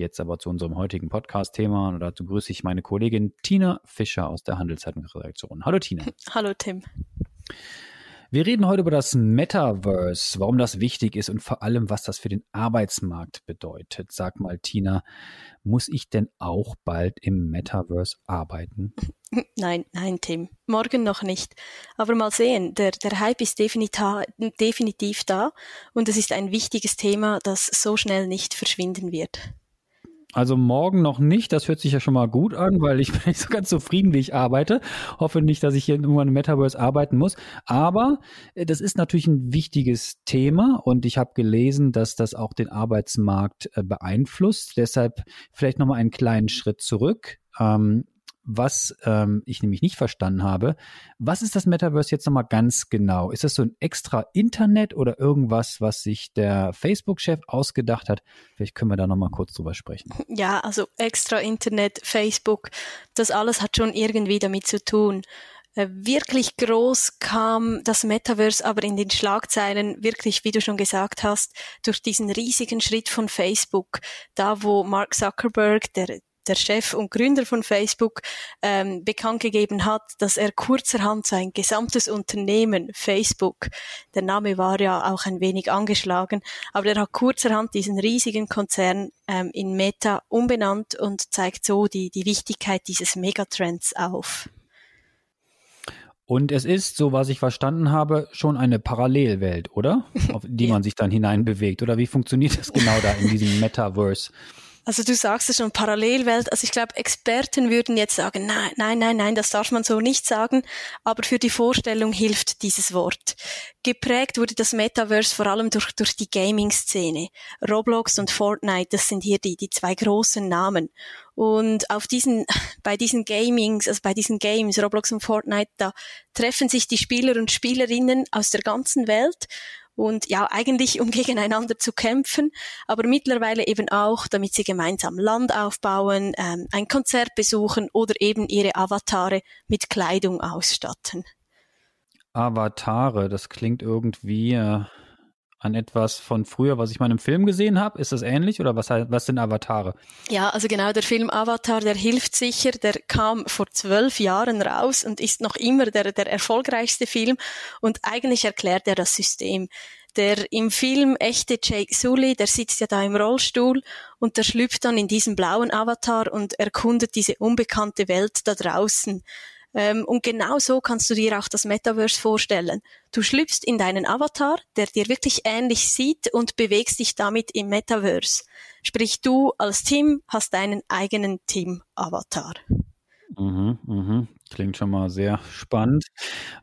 Jetzt aber zu unserem heutigen Podcast-Thema und dazu grüße ich meine Kollegin Tina Fischer aus der Handelszeitung-Redaktion. Hallo Tina. Hallo Tim. Wir reden heute über das Metaverse, warum das wichtig ist und vor allem, was das für den Arbeitsmarkt bedeutet. Sag mal, Tina, muss ich denn auch bald im Metaverse arbeiten? Nein, nein, Tim. Morgen noch nicht. Aber mal sehen, der, der Hype ist definitiv da und es ist ein wichtiges Thema, das so schnell nicht verschwinden wird. Also morgen noch nicht, das hört sich ja schon mal gut an, weil ich bin nicht so ganz zufrieden, wie ich arbeite. Hoffe nicht, dass ich hier irgendwann im Metaverse arbeiten muss. Aber äh, das ist natürlich ein wichtiges Thema und ich habe gelesen, dass das auch den Arbeitsmarkt äh, beeinflusst. Deshalb vielleicht nochmal einen kleinen Schritt zurück. Ähm, was ähm, ich nämlich nicht verstanden habe. Was ist das Metaverse jetzt nochmal ganz genau? Ist das so ein extra Internet oder irgendwas, was sich der Facebook-Chef ausgedacht hat? Vielleicht können wir da nochmal kurz drüber sprechen. Ja, also extra Internet, Facebook, das alles hat schon irgendwie damit zu tun. Äh, wirklich groß kam das Metaverse aber in den Schlagzeilen wirklich, wie du schon gesagt hast, durch diesen riesigen Schritt von Facebook, da wo Mark Zuckerberg, der der Chef und Gründer von Facebook, ähm, bekannt gegeben hat, dass er kurzerhand sein gesamtes Unternehmen, Facebook, der Name war ja auch ein wenig angeschlagen, aber er hat kurzerhand diesen riesigen Konzern ähm, in Meta umbenannt und zeigt so die, die Wichtigkeit dieses Megatrends auf. Und es ist, so was ich verstanden habe, schon eine Parallelwelt, oder? Auf die man sich dann hineinbewegt. Oder wie funktioniert das genau da in diesem Metaverse? Also du sagst es schon, Parallelwelt. Also ich glaube, Experten würden jetzt sagen, nein, nein, nein, nein, das darf man so nicht sagen. Aber für die Vorstellung hilft dieses Wort. Geprägt wurde das Metaverse vor allem durch, durch die Gaming-Szene. Roblox und Fortnite, das sind hier die, die zwei großen Namen. Und auf diesen, bei diesen Gamings, also bei diesen Games, Roblox und Fortnite, da treffen sich die Spieler und Spielerinnen aus der ganzen Welt und ja, eigentlich um gegeneinander zu kämpfen, aber mittlerweile eben auch, damit sie gemeinsam Land aufbauen, ähm, ein Konzert besuchen oder eben ihre Avatare mit Kleidung ausstatten. Avatare, das klingt irgendwie äh, an etwas von früher, was ich mal im Film gesehen habe? Ist das ähnlich oder was, was sind Avatare? Ja, also genau, der Film Avatar, der hilft sicher, der kam vor zwölf Jahren raus und ist noch immer der, der erfolgreichste Film und eigentlich erklärt er das System. Der im Film echte Jake Sully, der sitzt ja da im Rollstuhl und der schlüpft dann in diesen blauen Avatar und erkundet diese unbekannte Welt da draußen. Ähm, und genau so kannst du dir auch das Metaverse vorstellen. Du schlüpfst in deinen Avatar, der dir wirklich ähnlich sieht und bewegst dich damit im Metaverse. Sprich, du als Team hast deinen eigenen Team-Avatar. Mhm, mhm. Klingt schon mal sehr spannend.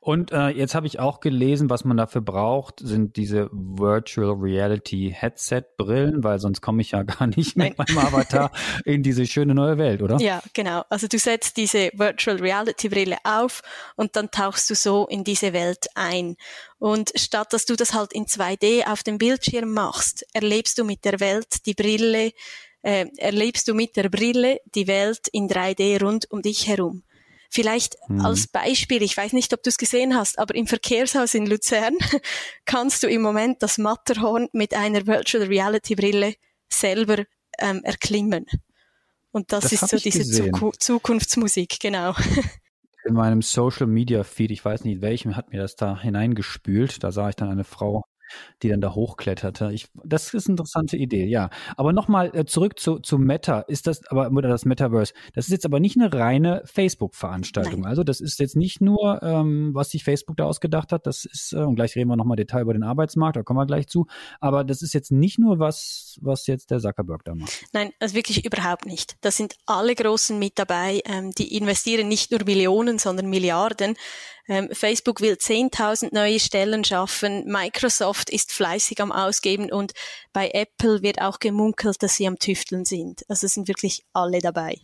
Und äh, jetzt habe ich auch gelesen, was man dafür braucht, sind diese Virtual Reality Headset Brillen, weil sonst komme ich ja gar nicht mit meinem Avatar in diese schöne neue Welt, oder? Ja, genau. Also du setzt diese Virtual Reality Brille auf und dann tauchst du so in diese Welt ein. Und statt dass du das halt in 2D auf dem Bildschirm machst, erlebst du mit der Welt die Brille äh, erlebst du mit der Brille die Welt in 3D rund um dich herum. Vielleicht mhm. als Beispiel, ich weiß nicht, ob du es gesehen hast, aber im Verkehrshaus in Luzern kannst du im Moment das Matterhorn mit einer Virtual Reality Brille selber ähm, erklimmen. Und das, das ist so diese Zuku Zukunftsmusik, genau. In meinem Social Media Feed, ich weiß nicht welchem, hat mir das da hineingespült. Da sah ich dann eine Frau die dann da hochkletterte. Ich, das ist eine interessante Idee, ja. Aber nochmal äh, zurück zu, zu Meta. Ist das aber, oder das Metaverse, das ist jetzt aber nicht eine reine Facebook-Veranstaltung. Also das ist jetzt nicht nur, ähm, was sich Facebook da ausgedacht hat, das ist, äh, und gleich reden wir nochmal Detail über den Arbeitsmarkt, da kommen wir gleich zu, aber das ist jetzt nicht nur was, was jetzt der Zuckerberg da macht. Nein, also wirklich überhaupt nicht. Da sind alle Großen mit dabei, ähm, die investieren nicht nur Millionen, sondern Milliarden. Ähm, Facebook will 10.000 neue Stellen schaffen. Microsoft ist fleißig am Ausgeben und bei Apple wird auch gemunkelt, dass sie am Tüfteln sind. Also sind wirklich alle dabei.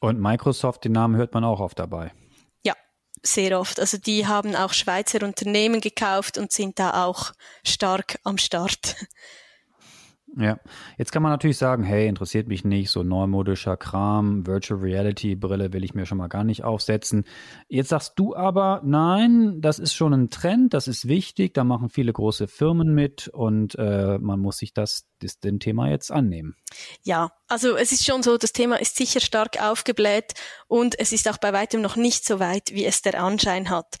Und Microsoft, den Namen hört man auch oft dabei. Ja, sehr oft. Also die haben auch Schweizer Unternehmen gekauft und sind da auch stark am Start. Ja, jetzt kann man natürlich sagen, hey, interessiert mich nicht, so neumodischer Kram, Virtual Reality Brille will ich mir schon mal gar nicht aufsetzen. Jetzt sagst du aber, nein, das ist schon ein Trend, das ist wichtig, da machen viele große Firmen mit und äh, man muss sich das, das dem Thema jetzt annehmen. Ja, also es ist schon so, das Thema ist sicher stark aufgebläht und es ist auch bei weitem noch nicht so weit, wie es der Anschein hat.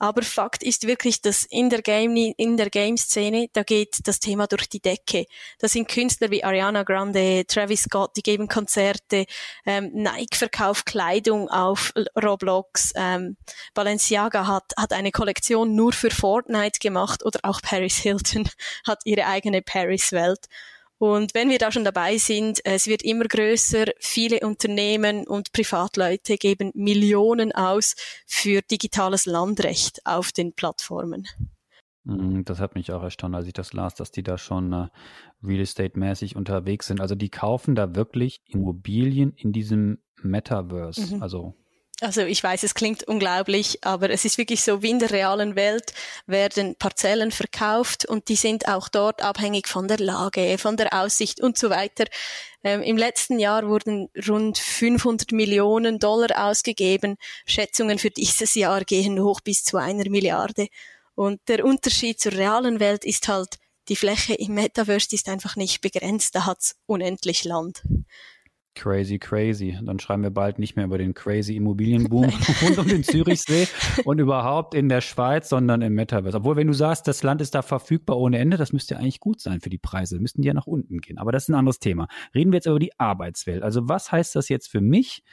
Aber Fakt ist wirklich, dass in der Game, in der Game-Szene, da geht das Thema durch die Decke. Da sind Künstler wie Ariana Grande, Travis Scott, die geben Konzerte, ähm, Nike verkauft Kleidung auf Roblox, ähm, Balenciaga hat, hat eine Kollektion nur für Fortnite gemacht oder auch Paris Hilton hat ihre eigene Paris-Welt. Und wenn wir da schon dabei sind, es wird immer größer, viele Unternehmen und Privatleute geben Millionen aus für digitales Landrecht auf den Plattformen. Mhm, das hat mich auch erstaunt, als ich das las, dass die da schon äh, Real Estate-mäßig unterwegs sind. Also die kaufen da wirklich Immobilien in diesem Metaverse. Mhm. Also also ich weiß, es klingt unglaublich, aber es ist wirklich so, wie in der realen Welt werden Parzellen verkauft und die sind auch dort abhängig von der Lage, von der Aussicht und so weiter. Ähm, Im letzten Jahr wurden rund 500 Millionen Dollar ausgegeben. Schätzungen für dieses Jahr gehen hoch bis zu einer Milliarde. Und der Unterschied zur realen Welt ist halt, die Fläche im Metaverse ist einfach nicht begrenzt, da hat's unendlich Land. Crazy, crazy. Dann schreiben wir bald nicht mehr über den crazy Immobilienboom rund um den Zürichsee und überhaupt in der Schweiz, sondern im Metaverse. Obwohl, wenn du sagst, das Land ist da verfügbar ohne Ende, das müsste ja eigentlich gut sein für die Preise. Müssten die ja nach unten gehen. Aber das ist ein anderes Thema. Reden wir jetzt über die Arbeitswelt. Also was heißt das jetzt für mich?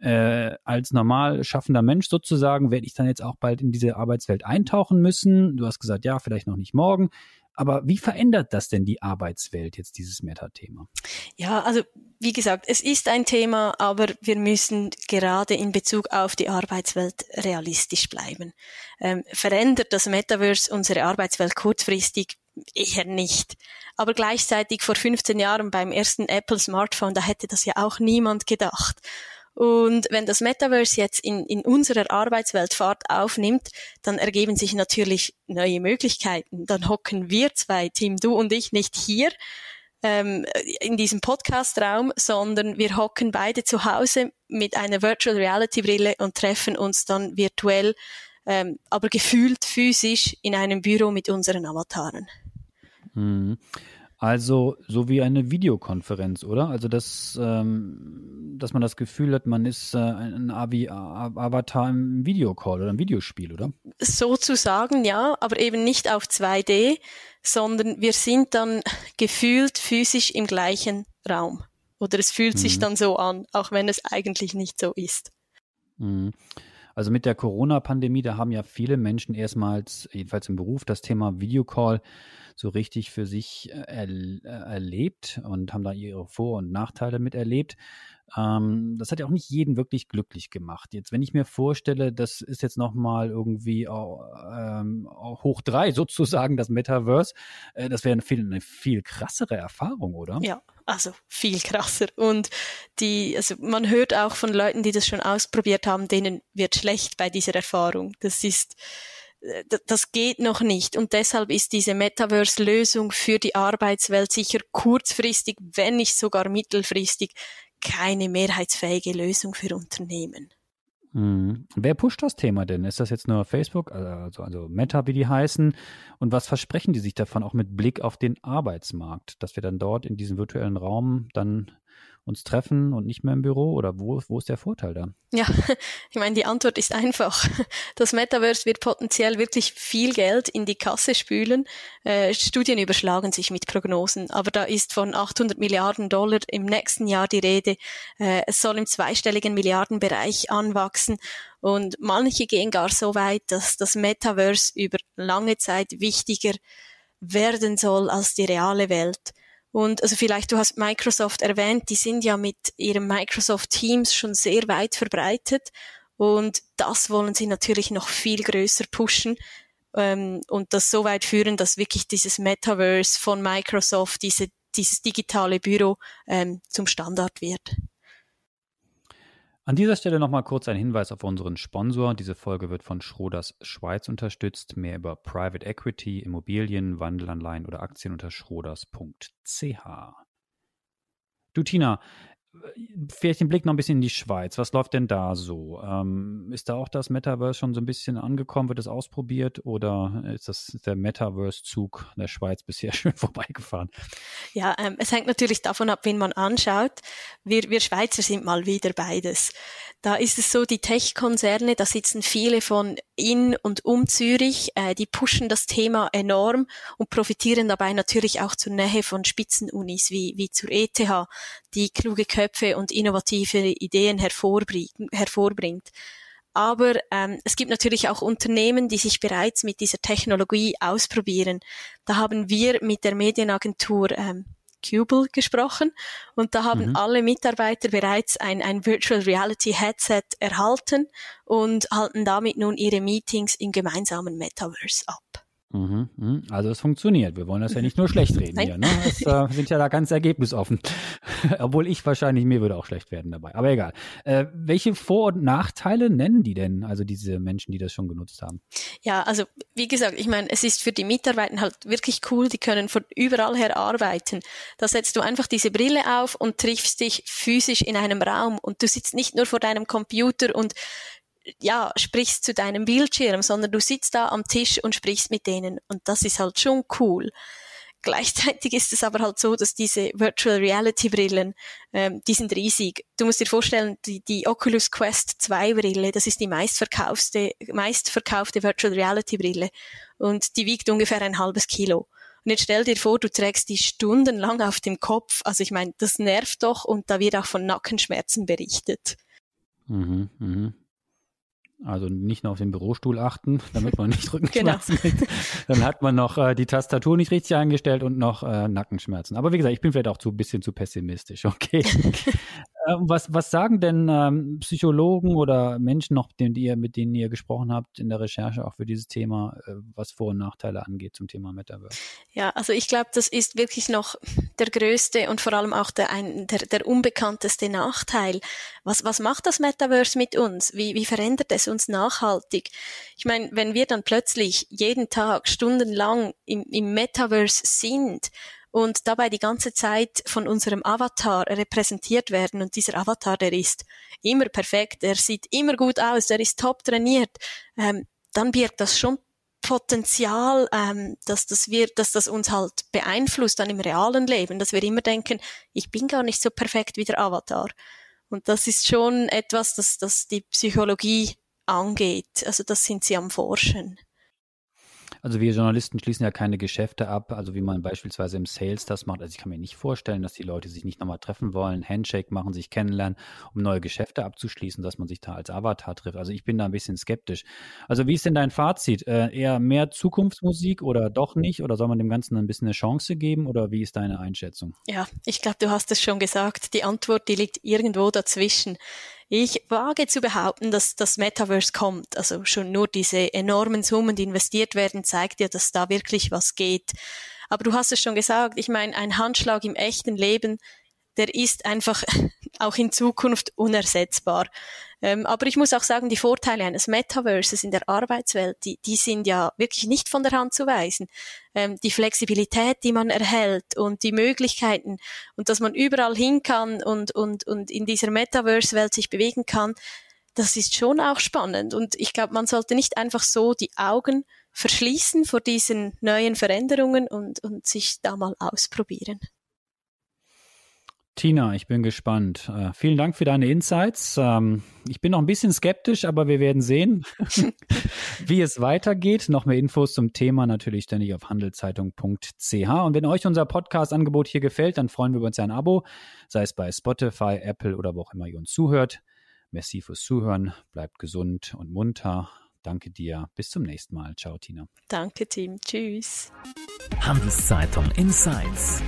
Äh, als normal schaffender Mensch sozusagen, werde ich dann jetzt auch bald in diese Arbeitswelt eintauchen müssen. Du hast gesagt, ja, vielleicht noch nicht morgen. Aber wie verändert das denn die Arbeitswelt jetzt, dieses Meta-Thema? Ja, also wie gesagt, es ist ein Thema, aber wir müssen gerade in Bezug auf die Arbeitswelt realistisch bleiben. Ähm, verändert das Metaverse unsere Arbeitswelt kurzfristig? Eher nicht. Aber gleichzeitig vor 15 Jahren beim ersten Apple Smartphone, da hätte das ja auch niemand gedacht. Und wenn das Metaverse jetzt in, in unserer Arbeitswelt Fahrt aufnimmt, dann ergeben sich natürlich neue Möglichkeiten. Dann hocken wir zwei, Tim, du und ich, nicht hier ähm, in diesem Podcast-Raum, sondern wir hocken beide zu Hause mit einer Virtual Reality Brille und treffen uns dann virtuell, ähm, aber gefühlt physisch in einem Büro mit unseren Avataren. Mhm. Also so wie eine Videokonferenz, oder? Also dass, ähm, dass man das Gefühl hat, man ist äh, ein Avi Avatar im Videocall oder im Videospiel, oder? Sozusagen, ja, aber eben nicht auf 2D, sondern wir sind dann gefühlt physisch im gleichen Raum. Oder es fühlt mhm. sich dann so an, auch wenn es eigentlich nicht so ist. Mhm. Also mit der Corona-Pandemie, da haben ja viele Menschen erstmals, jedenfalls im Beruf, das Thema Videocall so richtig für sich äh, er, äh, erlebt und haben da ihre Vor- und Nachteile miterlebt. Ähm, das hat ja auch nicht jeden wirklich glücklich gemacht. Jetzt, wenn ich mir vorstelle, das ist jetzt nochmal irgendwie ähm, hoch drei sozusagen, das Metaverse, äh, das wäre eine viel, eine viel krassere Erfahrung, oder? Ja, also viel krasser. Und die, also man hört auch von Leuten, die das schon ausprobiert haben, denen wird schlecht bei dieser Erfahrung. Das ist, äh, das geht noch nicht. Und deshalb ist diese Metaverse-Lösung für die Arbeitswelt sicher kurzfristig, wenn nicht sogar mittelfristig, keine mehrheitsfähige Lösung für Unternehmen. Hm. Wer pusht das Thema denn? Ist das jetzt nur Facebook, also, also Meta, wie die heißen? Und was versprechen die sich davon auch mit Blick auf den Arbeitsmarkt, dass wir dann dort in diesem virtuellen Raum dann uns treffen und nicht mehr im Büro? Oder wo, wo ist der Vorteil da? Ja, ich meine, die Antwort ist einfach. Das Metaverse wird potenziell wirklich viel Geld in die Kasse spülen. Äh, Studien überschlagen sich mit Prognosen, aber da ist von 800 Milliarden Dollar im nächsten Jahr die Rede. Äh, es soll im zweistelligen Milliardenbereich anwachsen. Und manche gehen gar so weit, dass das Metaverse über lange Zeit wichtiger werden soll als die reale Welt. Und also vielleicht, du hast Microsoft erwähnt, die sind ja mit ihrem Microsoft Teams schon sehr weit verbreitet. Und das wollen sie natürlich noch viel größer pushen ähm, und das so weit führen, dass wirklich dieses Metaverse von Microsoft, diese, dieses digitale Büro ähm, zum Standard wird. An dieser Stelle nochmal kurz ein Hinweis auf unseren Sponsor. Diese Folge wird von Schroders Schweiz unterstützt. Mehr über Private Equity, Immobilien, Wandelanleihen oder Aktien unter schroders.ch. Du Tina, vielleicht den Blick noch ein bisschen in die Schweiz. Was läuft denn da so? Ähm, ist da auch das Metaverse schon so ein bisschen angekommen? Wird es ausprobiert oder ist das der Metaverse-Zug der Schweiz bisher schön vorbeigefahren? Ja, ähm, es hängt natürlich davon ab, wen man anschaut. Wir, wir Schweizer sind mal wieder beides. Da ist es so, die Tech-Konzerne, da sitzen viele von in und um Zürich, äh, die pushen das Thema enorm und profitieren dabei natürlich auch zur Nähe von Spitzenunis wie, wie zur ETH, die kluge Köpfe und innovative Ideen hervorbringt. Aber ähm, es gibt natürlich auch Unternehmen, die sich bereits mit dieser Technologie ausprobieren. Da haben wir mit der Medienagentur ähm, Cubel gesprochen und da haben mhm. alle Mitarbeiter bereits ein, ein Virtual Reality Headset erhalten und halten damit nun ihre Meetings im gemeinsamen Metaverse ab. Mhm, mhm. Also es funktioniert. Wir wollen das ja nicht nur schlecht reden Nein. hier. Ne? Es äh, sind ja da ganz ergebnisoffen. Obwohl ich wahrscheinlich, mir würde auch schlecht werden dabei. Aber egal. Äh, welche Vor- und Nachteile nennen die denn, also diese Menschen, die das schon genutzt haben? Ja, also wie gesagt, ich meine, es ist für die Mitarbeiter halt wirklich cool, die können von überall her arbeiten. Da setzt du einfach diese Brille auf und triffst dich physisch in einem Raum und du sitzt nicht nur vor deinem Computer und ja, sprichst zu deinem Bildschirm, sondern du sitzt da am Tisch und sprichst mit denen. Und das ist halt schon cool. Gleichzeitig ist es aber halt so, dass diese Virtual Reality Brillen, ähm, die sind riesig. Du musst dir vorstellen, die, die Oculus Quest 2 Brille, das ist die meistverkaufte, meistverkaufte Virtual Reality Brille. Und die wiegt ungefähr ein halbes Kilo. Und jetzt stell dir vor, du trägst die stundenlang auf dem Kopf. Also ich meine, das nervt doch und da wird auch von Nackenschmerzen berichtet. Mhm, mhm. Also nicht nur auf den Bürostuhl achten, damit man nicht Rückenschmerzen genau. kriegt. Dann hat man noch äh, die Tastatur nicht richtig eingestellt und noch äh, Nackenschmerzen. Aber wie gesagt, ich bin vielleicht auch zu ein bisschen zu pessimistisch. Okay. äh, was, was sagen denn ähm, Psychologen oder Menschen noch, mit denen, ihr, mit denen ihr gesprochen habt in der Recherche auch für dieses Thema, äh, was Vor- und Nachteile angeht zum Thema Metaverse? Ja, also ich glaube, das ist wirklich noch der größte und vor allem auch der, ein, der, der unbekannteste Nachteil. Was, was macht das Metaverse mit uns? Wie, wie verändert es uns nachhaltig? Ich meine, wenn wir dann plötzlich jeden Tag stundenlang im, im Metaverse sind und dabei die ganze Zeit von unserem Avatar repräsentiert werden und dieser Avatar, der ist immer perfekt, der sieht immer gut aus, der ist top trainiert, ähm, dann birgt das schon Potenzial, ähm, dass das wir, dass das uns halt beeinflusst dann im realen Leben, dass wir immer denken, ich bin gar nicht so perfekt wie der Avatar. Und das ist schon etwas, das, das die Psychologie angeht. Also das sind sie am Forschen. Also wir Journalisten schließen ja keine Geschäfte ab, also wie man beispielsweise im Sales das macht. Also ich kann mir nicht vorstellen, dass die Leute sich nicht nochmal treffen wollen, Handshake machen, sich kennenlernen, um neue Geschäfte abzuschließen, dass man sich da als Avatar trifft. Also ich bin da ein bisschen skeptisch. Also wie ist denn dein Fazit? Äh, eher mehr Zukunftsmusik oder doch nicht? Oder soll man dem Ganzen ein bisschen eine Chance geben? Oder wie ist deine Einschätzung? Ja, ich glaube, du hast es schon gesagt. Die Antwort, die liegt irgendwo dazwischen. Ich wage zu behaupten, dass das Metaverse kommt. Also schon nur diese enormen Summen, die investiert werden, zeigt ja, dass da wirklich was geht. Aber du hast es schon gesagt, ich meine, ein Handschlag im echten Leben, der ist einfach auch in Zukunft unersetzbar. Ähm, aber ich muss auch sagen, die Vorteile eines Metaverses in der Arbeitswelt, die, die sind ja wirklich nicht von der Hand zu weisen. Ähm, die Flexibilität, die man erhält und die Möglichkeiten und dass man überall hin kann und, und, und in dieser Metaverse-Welt sich bewegen kann, das ist schon auch spannend. Und ich glaube, man sollte nicht einfach so die Augen verschließen vor diesen neuen Veränderungen und, und sich da mal ausprobieren. Tina, ich bin gespannt. Äh, vielen Dank für deine Insights. Ähm, ich bin noch ein bisschen skeptisch, aber wir werden sehen, wie es weitergeht. Noch mehr Infos zum Thema natürlich ständig auf handelszeitung.ch. Und wenn euch unser Podcast-Angebot hier gefällt, dann freuen wir uns ein Abo, sei es bei Spotify, Apple oder wo auch immer ihr uns zuhört. Merci fürs Zuhören. Bleibt gesund und munter. Danke dir. Bis zum nächsten Mal. Ciao, Tina. Danke, Team. Tschüss. Handelszeitung Insights